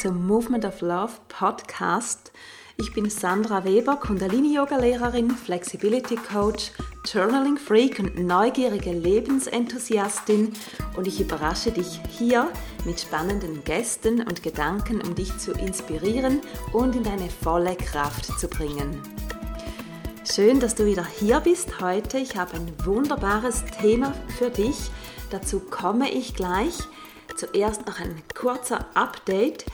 zum Movement of Love Podcast. Ich bin Sandra Weber, Kundalini-Yoga-Lehrerin, Flexibility Coach, Journaling Freak und neugierige Lebensenthusiastin und ich überrasche dich hier mit spannenden Gästen und Gedanken, um dich zu inspirieren und in deine volle Kraft zu bringen. Schön, dass du wieder hier bist heute. Ich habe ein wunderbares Thema für dich. Dazu komme ich gleich. Zuerst noch ein kurzer Update.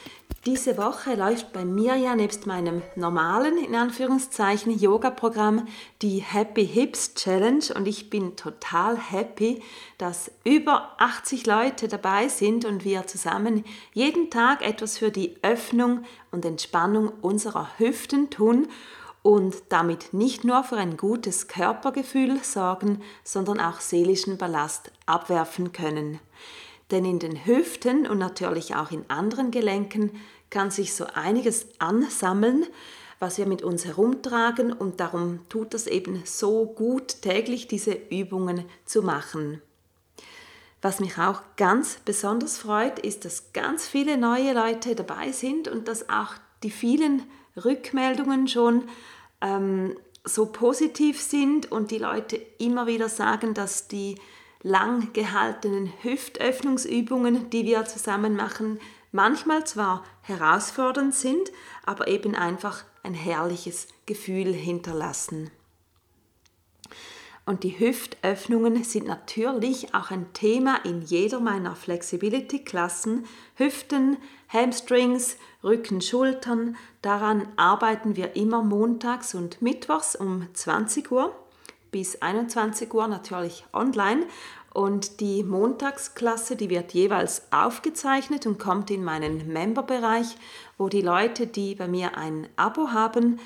Diese Woche läuft bei mir ja nebst meinem normalen, in Anführungszeichen, Yoga-Programm die Happy Hips Challenge und ich bin total happy, dass über 80 Leute dabei sind und wir zusammen jeden Tag etwas für die Öffnung und Entspannung unserer Hüften tun und damit nicht nur für ein gutes Körpergefühl sorgen, sondern auch seelischen Ballast abwerfen können. Denn in den Hüften und natürlich auch in anderen Gelenken kann sich so einiges ansammeln, was wir mit uns herumtragen und darum tut es eben so gut, täglich diese Übungen zu machen. Was mich auch ganz besonders freut, ist, dass ganz viele neue Leute dabei sind und dass auch die vielen Rückmeldungen schon ähm, so positiv sind und die Leute immer wieder sagen, dass die lang gehaltenen Hüftöffnungsübungen, die wir zusammen machen, manchmal zwar herausfordernd sind, aber eben einfach ein herrliches Gefühl hinterlassen. Und die Hüftöffnungen sind natürlich auch ein Thema in jeder meiner Flexibility-Klassen. Hüften, Hamstrings, Rücken, Schultern, daran arbeiten wir immer montags und mittwochs um 20 Uhr bis 21 Uhr natürlich online. Und die Montagsklasse, die wird jeweils aufgezeichnet und kommt in meinen Memberbereich, wo die Leute, die bei mir ein Abo haben,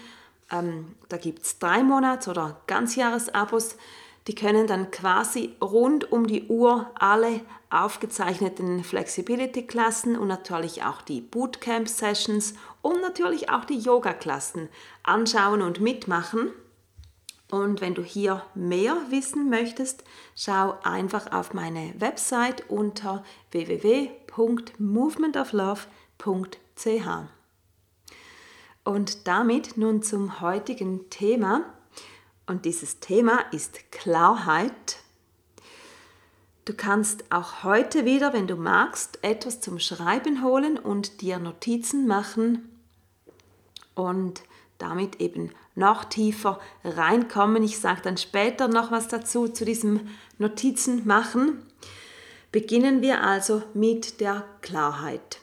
ähm, da gibt es drei Monats- oder Ganzjahresabos, die können dann quasi rund um die Uhr alle aufgezeichneten Flexibility-Klassen und natürlich auch die Bootcamp-Sessions und natürlich auch die Yoga-Klassen anschauen und mitmachen. Und wenn du hier mehr wissen möchtest, schau einfach auf meine Website unter www.movementoflove.ch. Und damit nun zum heutigen Thema. Und dieses Thema ist Klarheit. Du kannst auch heute wieder, wenn du magst, etwas zum Schreiben holen und dir Notizen machen und damit eben noch tiefer reinkommen. Ich sage dann später noch was dazu, zu diesem Notizen machen. Beginnen wir also mit der Klarheit.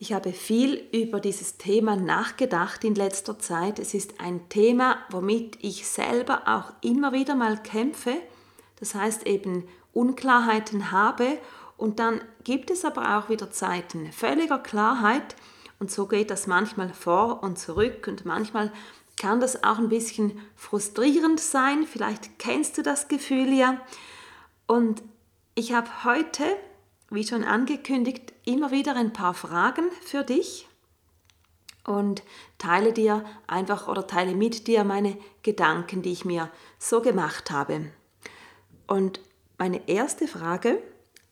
Ich habe viel über dieses Thema nachgedacht in letzter Zeit. Es ist ein Thema, womit ich selber auch immer wieder mal kämpfe. Das heißt eben Unklarheiten habe und dann gibt es aber auch wieder Zeiten völliger Klarheit und so geht das manchmal vor und zurück und manchmal kann das auch ein bisschen frustrierend sein. Vielleicht kennst du das Gefühl ja. Und ich habe heute, wie schon angekündigt, immer wieder ein paar Fragen für dich und teile dir einfach oder teile mit dir meine Gedanken, die ich mir so gemacht habe. Und meine erste Frage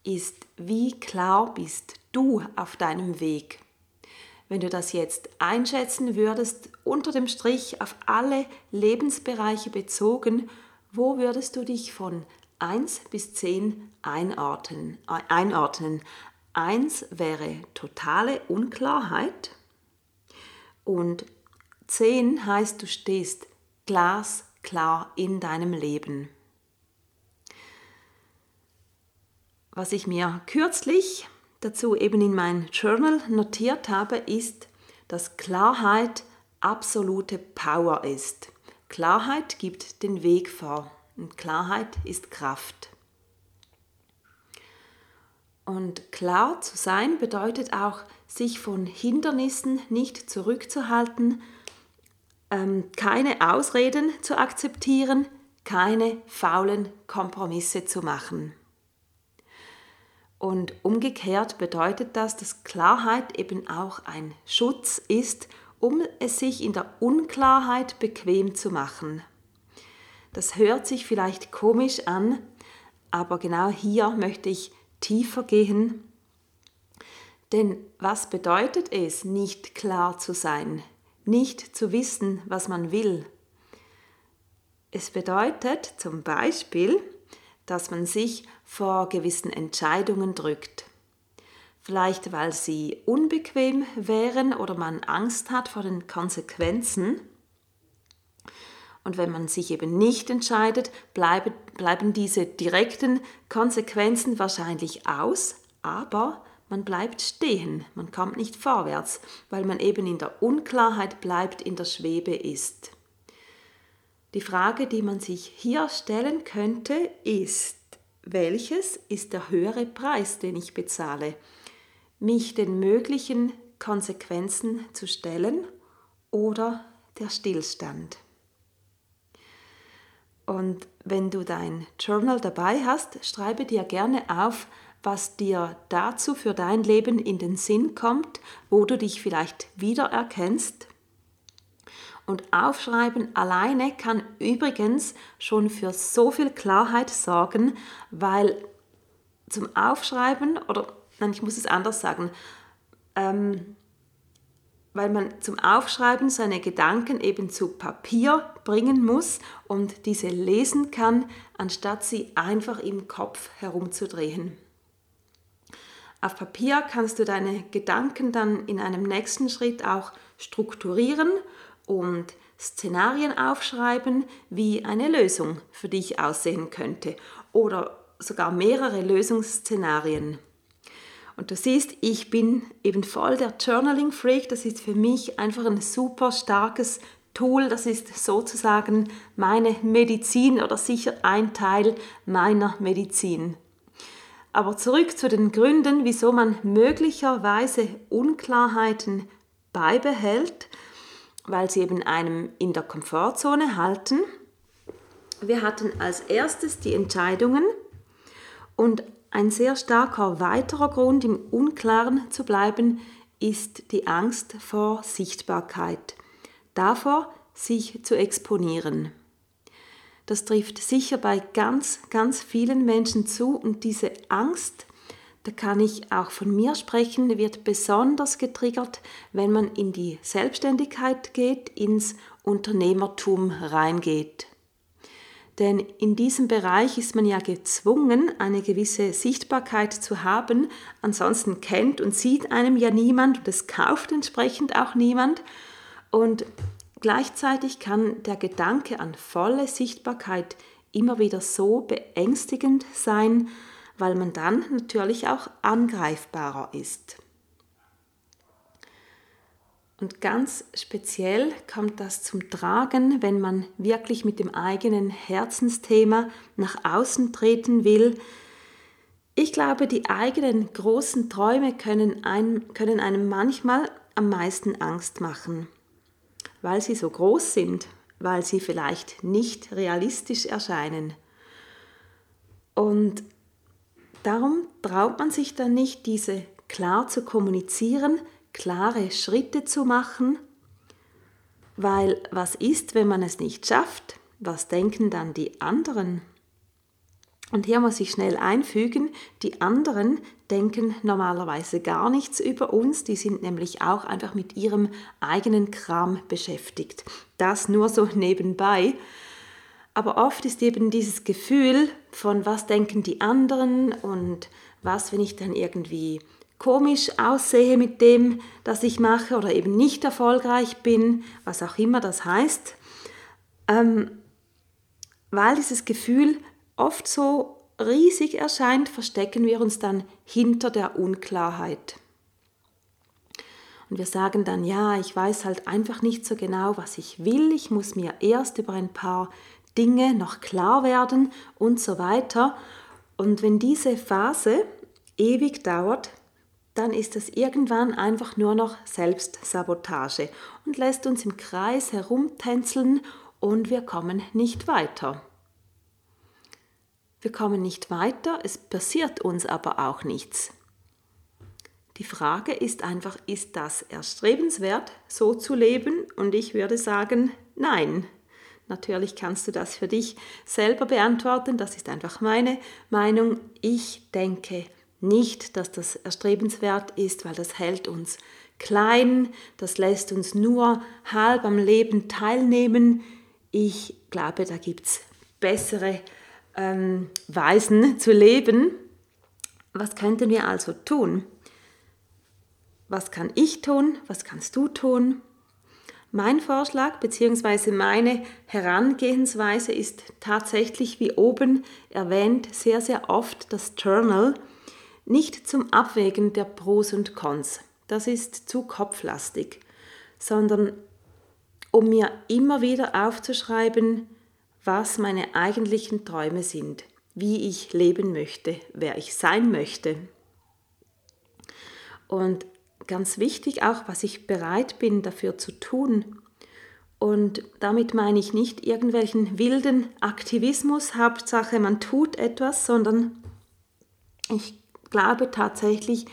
ist, wie klar bist du auf deinem Weg? Wenn du das jetzt einschätzen würdest, unter dem Strich auf alle Lebensbereiche bezogen, wo würdest du dich von 1 bis 10 einordnen? Äh, einordnen? 1 wäre totale Unklarheit und 10 heißt, du stehst glasklar in deinem Leben. Was ich mir kürzlich dazu eben in mein Journal notiert habe, ist, dass Klarheit absolute Power ist. Klarheit gibt den Weg vor und Klarheit ist Kraft. Und klar zu sein bedeutet auch, sich von Hindernissen nicht zurückzuhalten, ähm, keine Ausreden zu akzeptieren, keine faulen Kompromisse zu machen. Und umgekehrt bedeutet das, dass Klarheit eben auch ein Schutz ist, um es sich in der Unklarheit bequem zu machen. Das hört sich vielleicht komisch an, aber genau hier möchte ich tiefer gehen. Denn was bedeutet es, nicht klar zu sein, nicht zu wissen, was man will? Es bedeutet zum Beispiel, dass man sich vor gewissen Entscheidungen drückt. Vielleicht weil sie unbequem wären oder man Angst hat vor den Konsequenzen. Und wenn man sich eben nicht entscheidet, bleiben, bleiben diese direkten Konsequenzen wahrscheinlich aus, aber man bleibt stehen, man kommt nicht vorwärts, weil man eben in der Unklarheit bleibt, in der Schwebe ist. Die Frage, die man sich hier stellen könnte, ist, welches ist der höhere Preis, den ich bezahle? Mich den möglichen Konsequenzen zu stellen oder der Stillstand? Und wenn du dein Journal dabei hast, schreibe dir gerne auf, was dir dazu für dein Leben in den Sinn kommt, wo du dich vielleicht wiedererkennst. Und Aufschreiben alleine kann übrigens schon für so viel Klarheit sorgen, weil zum Aufschreiben, oder nein, ich muss es anders sagen, ähm, weil man zum Aufschreiben seine Gedanken eben zu Papier bringen muss und diese lesen kann, anstatt sie einfach im Kopf herumzudrehen. Auf Papier kannst du deine Gedanken dann in einem nächsten Schritt auch strukturieren und Szenarien aufschreiben, wie eine Lösung für dich aussehen könnte oder sogar mehrere Lösungsszenarien. Und du siehst, ich bin eben voll der Journaling-Freak. Das ist für mich einfach ein super starkes Tool. Das ist sozusagen meine Medizin oder sicher ein Teil meiner Medizin. Aber zurück zu den Gründen, wieso man möglicherweise Unklarheiten beibehält, weil sie eben einem in der Komfortzone halten. Wir hatten als erstes die Entscheidungen und ein sehr starker weiterer Grund, im Unklaren zu bleiben, ist die Angst vor Sichtbarkeit, davor, sich zu exponieren. Das trifft sicher bei ganz, ganz vielen Menschen zu und diese Angst, da kann ich auch von mir sprechen, wird besonders getriggert, wenn man in die Selbstständigkeit geht, ins Unternehmertum reingeht. Denn in diesem Bereich ist man ja gezwungen, eine gewisse Sichtbarkeit zu haben, ansonsten kennt und sieht einem ja niemand und es kauft entsprechend auch niemand. Und Gleichzeitig kann der Gedanke an volle Sichtbarkeit immer wieder so beängstigend sein, weil man dann natürlich auch angreifbarer ist. Und ganz speziell kommt das zum Tragen, wenn man wirklich mit dem eigenen Herzensthema nach außen treten will. Ich glaube, die eigenen großen Träume können einem, können einem manchmal am meisten Angst machen weil sie so groß sind, weil sie vielleicht nicht realistisch erscheinen. Und darum traut man sich dann nicht, diese klar zu kommunizieren, klare Schritte zu machen, weil was ist, wenn man es nicht schafft? Was denken dann die anderen? Und hier muss ich schnell einfügen, die anderen denken normalerweise gar nichts über uns, die sind nämlich auch einfach mit ihrem eigenen Kram beschäftigt. Das nur so nebenbei. Aber oft ist eben dieses Gefühl von, was denken die anderen und was, wenn ich dann irgendwie komisch aussehe mit dem, das ich mache oder eben nicht erfolgreich bin, was auch immer das heißt, ähm, weil dieses Gefühl oft so riesig erscheint, verstecken wir uns dann hinter der Unklarheit. Und wir sagen dann, ja, ich weiß halt einfach nicht so genau, was ich will, ich muss mir erst über ein paar Dinge noch klar werden und so weiter. Und wenn diese Phase ewig dauert, dann ist es irgendwann einfach nur noch Selbstsabotage und lässt uns im Kreis herumtänzeln und wir kommen nicht weiter. Wir kommen nicht weiter, es passiert uns aber auch nichts. Die Frage ist einfach, ist das erstrebenswert, so zu leben? Und ich würde sagen, nein. Natürlich kannst du das für dich selber beantworten, das ist einfach meine Meinung. Ich denke, Nicht, dass das erstrebenswert ist, weil das hält uns klein, das lässt uns nur halb am Leben teilnehmen. Ich glaube, da gibt es bessere ähm, Weisen zu leben. Was könnten wir also tun? Was kann ich tun? Was kannst du tun? Mein Vorschlag bzw. meine Herangehensweise ist tatsächlich, wie oben erwähnt, sehr, sehr oft das Journal, nicht zum Abwägen der Pros und Cons. Das ist zu kopflastig, sondern um mir immer wieder aufzuschreiben, was meine eigentlichen Träume sind, wie ich leben möchte, wer ich sein möchte. Und ganz wichtig auch, was ich bereit bin dafür zu tun. Und damit meine ich nicht irgendwelchen wilden Aktivismus, Hauptsache man tut etwas, sondern ich glaube tatsächlich,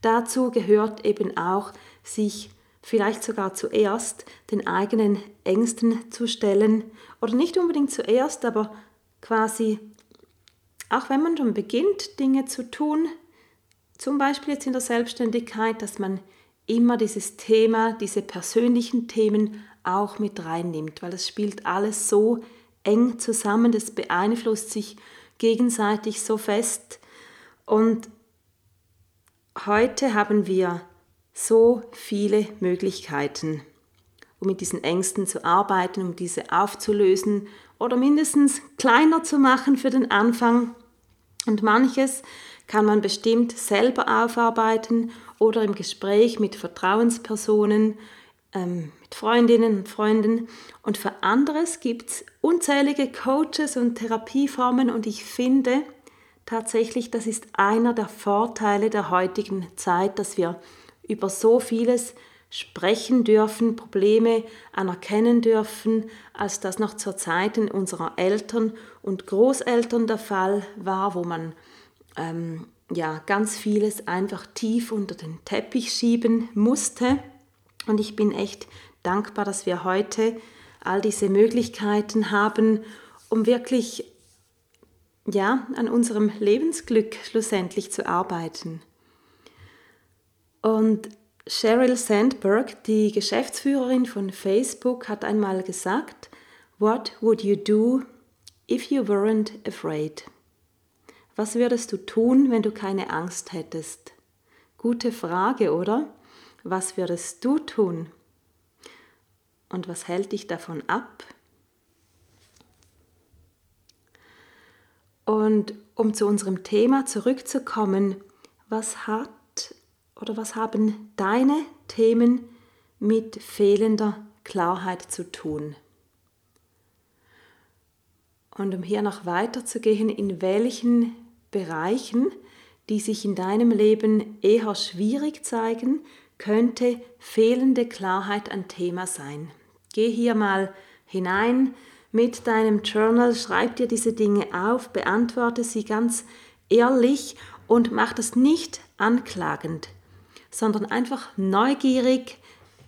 dazu gehört eben auch, sich vielleicht sogar zuerst den eigenen Ängsten zu stellen oder nicht unbedingt zuerst, aber quasi, auch wenn man schon beginnt, Dinge zu tun, zum Beispiel jetzt in der Selbstständigkeit, dass man immer dieses Thema, diese persönlichen Themen auch mit reinnimmt, weil es spielt alles so eng zusammen, das beeinflusst sich gegenseitig so fest. Und heute haben wir so viele Möglichkeiten, um mit diesen Ängsten zu arbeiten, um diese aufzulösen oder mindestens kleiner zu machen für den Anfang. Und manches kann man bestimmt selber aufarbeiten oder im Gespräch mit Vertrauenspersonen, ähm, mit Freundinnen und Freunden. Und für anderes gibt es unzählige Coaches und Therapieformen und ich finde tatsächlich, das ist einer der Vorteile der heutigen Zeit, dass wir über so vieles sprechen dürfen, Probleme anerkennen dürfen, als das noch zur Zeiten unserer Eltern und Großeltern der Fall war, wo man ähm, ja, ganz vieles einfach tief unter den Teppich schieben musste. Und ich bin echt dankbar, dass wir heute all diese Möglichkeiten haben, um wirklich ja, an unserem Lebensglück schlussendlich zu arbeiten. Und Sheryl Sandberg, die Geschäftsführerin von Facebook, hat einmal gesagt, What would you do if you weren't afraid? Was würdest du tun, wenn du keine Angst hättest? Gute Frage, oder? Was würdest du tun? Und was hält dich davon ab? Und um zu unserem Thema zurückzukommen, was hat oder was haben deine Themen mit fehlender Klarheit zu tun? Und um hier noch weiterzugehen, in welchen Bereichen, die sich in deinem Leben eher schwierig zeigen, könnte fehlende Klarheit ein Thema sein. Geh hier mal hinein mit deinem Journal, schreib dir diese Dinge auf, beantworte sie ganz ehrlich und mach das nicht anklagend, sondern einfach neugierig,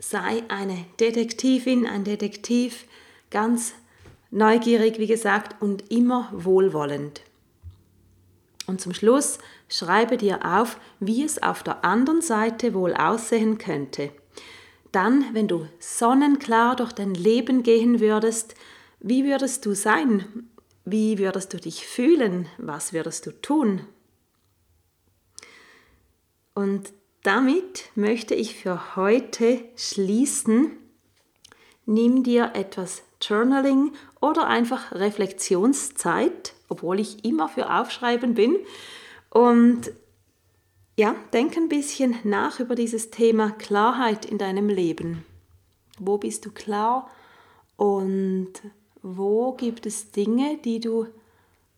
sei eine Detektivin, ein Detektiv, ganz neugierig, wie gesagt, und immer wohlwollend. Und zum Schluss schreibe dir auf, wie es auf der anderen Seite wohl aussehen könnte. Dann, wenn du sonnenklar durch dein Leben gehen würdest, wie würdest du sein? Wie würdest du dich fühlen? Was würdest du tun? Und damit möchte ich für heute schließen. Nimm dir etwas Journaling oder einfach Reflexionszeit obwohl ich immer für Aufschreiben bin. Und ja, denk ein bisschen nach über dieses Thema Klarheit in deinem Leben. Wo bist du klar und wo gibt es Dinge, die du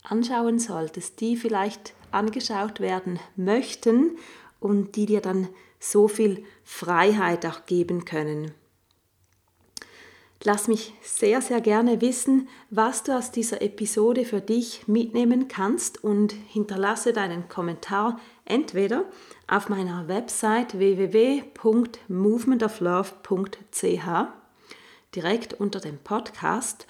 anschauen solltest, die vielleicht angeschaut werden möchten und die dir dann so viel Freiheit auch geben können. Lass mich sehr, sehr gerne wissen, was du aus dieser Episode für dich mitnehmen kannst und hinterlasse deinen Kommentar entweder auf meiner Website www.movementoflove.ch direkt unter dem Podcast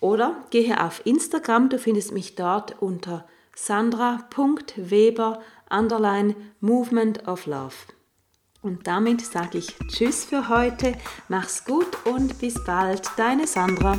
oder gehe auf Instagram, du findest mich dort unter sandra.weber underline Movement of Love. Und damit sage ich Tschüss für heute, mach's gut und bis bald, deine Sandra.